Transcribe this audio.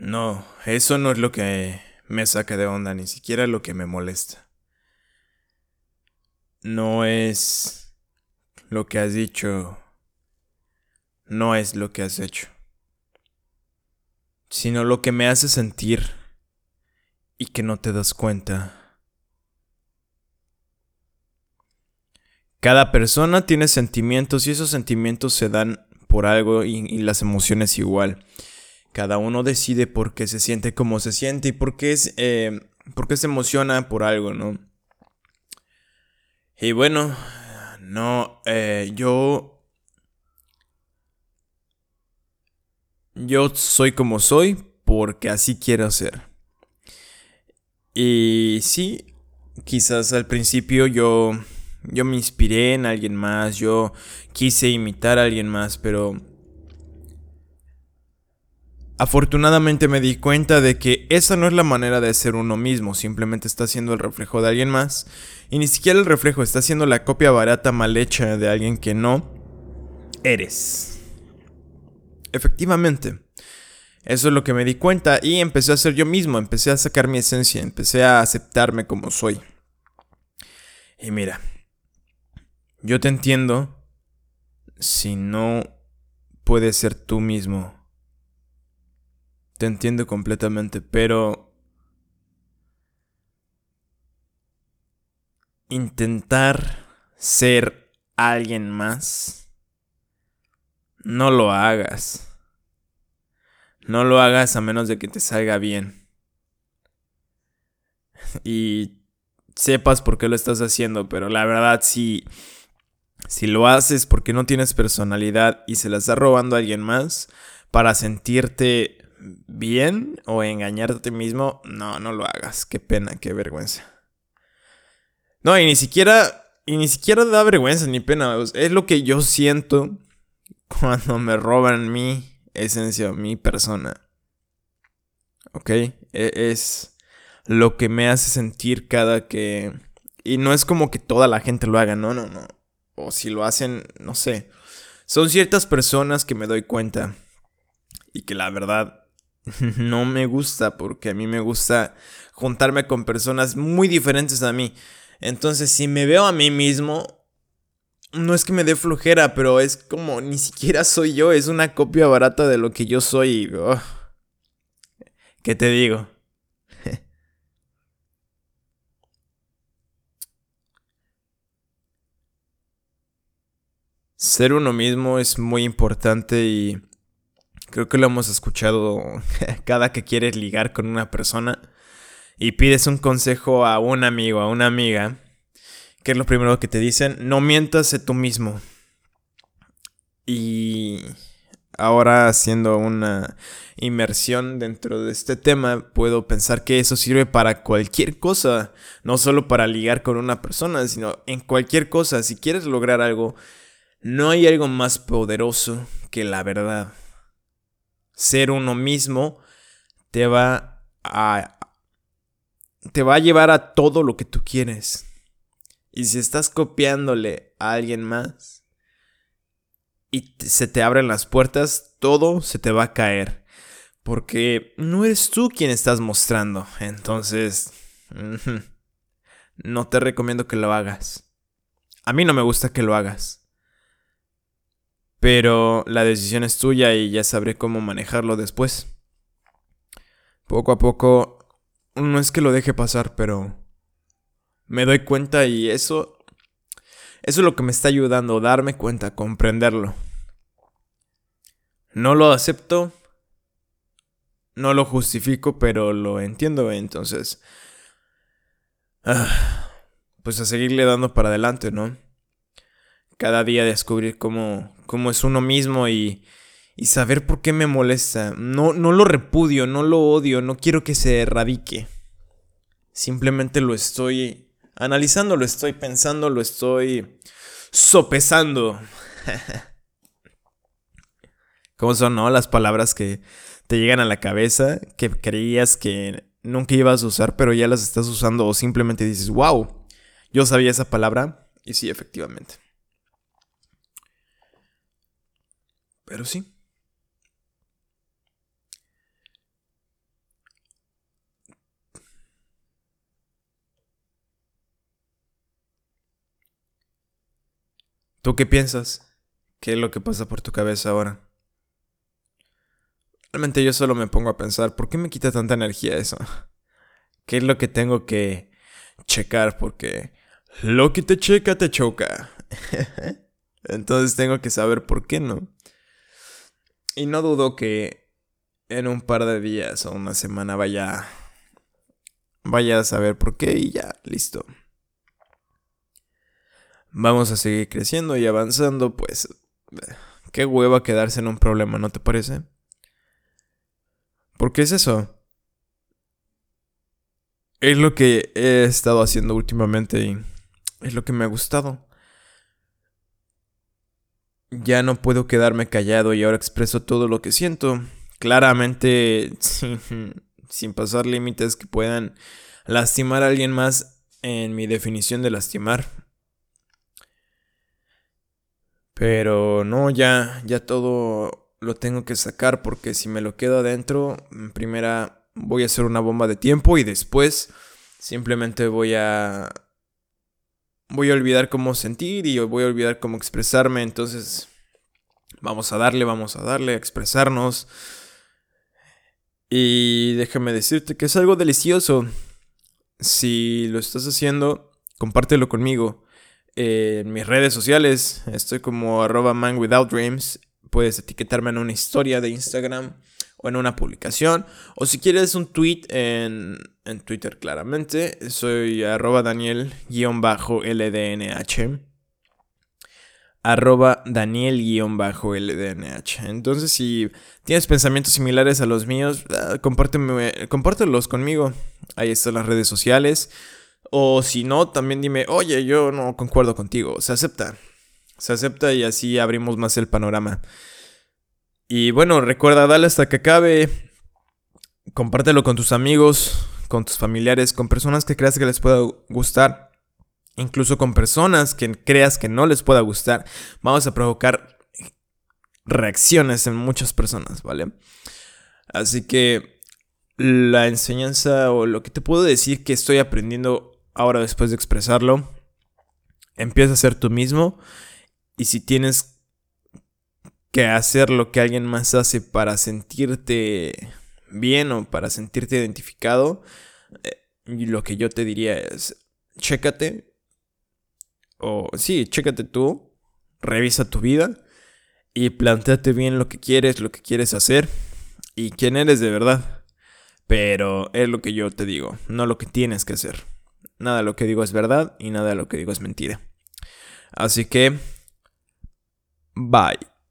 No, eso no es lo que me saca de onda, ni siquiera lo que me molesta. No es lo que has dicho, no es lo que has hecho, sino lo que me hace sentir y que no te das cuenta. Cada persona tiene sentimientos y esos sentimientos se dan por algo y, las emociones igual. Cada uno decide por qué se siente como se siente y por qué, es, eh, por qué se emociona por algo, ¿no? Y bueno, no, eh, yo... Yo soy como soy porque así quiero ser. Y sí, quizás al principio yo yo me inspiré en alguien más, yo quise imitar a alguien más, pero afortunadamente me di cuenta de que esa no es la manera de ser uno mismo, simplemente está siendo el reflejo de alguien más, y ni siquiera el reflejo, está siendo la copia barata mal hecha de alguien que no eres. Efectivamente. Eso es lo que me di cuenta y empecé a ser yo mismo, empecé a sacar mi esencia, empecé a aceptarme como soy. Y mira, yo te entiendo si no puedes ser tú mismo. Te entiendo completamente, pero intentar ser alguien más, no lo hagas. No lo hagas a menos de que te salga bien. Y sepas por qué lo estás haciendo, pero la verdad sí si lo haces porque no tienes personalidad y se la está robando a alguien más para sentirte bien o engañarte a ti mismo, no, no lo hagas. Qué pena, qué vergüenza. No, y ni siquiera, y ni siquiera da vergüenza ni pena. Es lo que yo siento cuando me roban mi esencia, mi persona. ¿Ok? E, es lo que me hace sentir cada que... Y no es como que toda la gente lo haga, no, no, no o si lo hacen, no sé. Son ciertas personas que me doy cuenta y que la verdad no me gusta porque a mí me gusta juntarme con personas muy diferentes a mí. Entonces, si me veo a mí mismo, no es que me dé flojera, pero es como ni siquiera soy yo, es una copia barata de lo que yo soy. Oh, ¿Qué te digo? Ser uno mismo es muy importante y creo que lo hemos escuchado cada que quieres ligar con una persona y pides un consejo a un amigo, a una amiga, que es lo primero que te dicen, no mientas sé tú mismo. Y ahora haciendo una inmersión dentro de este tema, puedo pensar que eso sirve para cualquier cosa, no solo para ligar con una persona, sino en cualquier cosa. Si quieres lograr algo, no hay algo más poderoso que la verdad. Ser uno mismo te va a te va a llevar a todo lo que tú quieres. Y si estás copiándole a alguien más y se te abren las puertas, todo se te va a caer. Porque no eres tú quien estás mostrando. Entonces, no te recomiendo que lo hagas. A mí no me gusta que lo hagas. Pero la decisión es tuya y ya sabré cómo manejarlo después. Poco a poco, no es que lo deje pasar, pero me doy cuenta y eso... Eso es lo que me está ayudando, darme cuenta, comprenderlo. No lo acepto, no lo justifico, pero lo entiendo, entonces... Ah, pues a seguirle dando para adelante, ¿no? Cada día descubrir cómo, cómo es uno mismo y, y saber por qué me molesta. No, no lo repudio, no lo odio, no quiero que se erradique. Simplemente lo estoy analizando, lo estoy pensando, lo estoy sopesando. ¿Cómo son, no? Las palabras que te llegan a la cabeza, que creías que nunca ibas a usar, pero ya las estás usando o simplemente dices, wow, yo sabía esa palabra y sí, efectivamente. Pero sí. ¿Tú qué piensas? ¿Qué es lo que pasa por tu cabeza ahora? Realmente yo solo me pongo a pensar, ¿por qué me quita tanta energía eso? ¿Qué es lo que tengo que checar? Porque lo que te checa te choca. Entonces tengo que saber por qué no. Y no dudo que en un par de días o una semana vaya vaya a saber por qué y ya, listo. Vamos a seguir creciendo y avanzando, pues qué hueva quedarse en un problema, ¿no te parece? ¿Por qué es eso? Es lo que he estado haciendo últimamente y es lo que me ha gustado. Ya no puedo quedarme callado y ahora expreso todo lo que siento. Claramente sin, pasar límites que puedan lastimar a alguien más en mi definición de lastimar. Pero no, ya, ya todo lo tengo que sacar porque si me lo quedo adentro, en primera voy a hacer una bomba de tiempo y después simplemente voy a voy a olvidar cómo sentir y voy a olvidar cómo expresarme, entonces vamos a darle, vamos a darle a expresarnos. Y déjame decirte que es algo delicioso. Si lo estás haciendo, compártelo conmigo. en mis redes sociales estoy como arroba man without dreams. Puedes etiquetarme en una historia de Instagram o en una publicación. O si quieres un tweet en, en Twitter claramente. Soy arroba Daniel-LDNH. Arroba Daniel-LDNH. Entonces si tienes pensamientos similares a los míos, ah, compártelos conmigo. Ahí están las redes sociales. O si no, también dime, oye, yo no concuerdo contigo. Se acepta. Se acepta y así abrimos más el panorama. Y bueno, recuerda, dale hasta que acabe. Compártelo con tus amigos, con tus familiares, con personas que creas que les pueda gustar. Incluso con personas que creas que no les pueda gustar. Vamos a provocar reacciones en muchas personas, ¿vale? Así que la enseñanza o lo que te puedo decir que estoy aprendiendo ahora después de expresarlo, empieza a ser tú mismo. Y si tienes que hacer lo que alguien más hace para sentirte bien o para sentirte identificado, eh, lo que yo te diría es, chécate, o sí, chécate tú, revisa tu vida y planteate bien lo que quieres, lo que quieres hacer y quién eres de verdad. Pero es lo que yo te digo, no lo que tienes que hacer. Nada de lo que digo es verdad y nada de lo que digo es mentira. Así que, bye.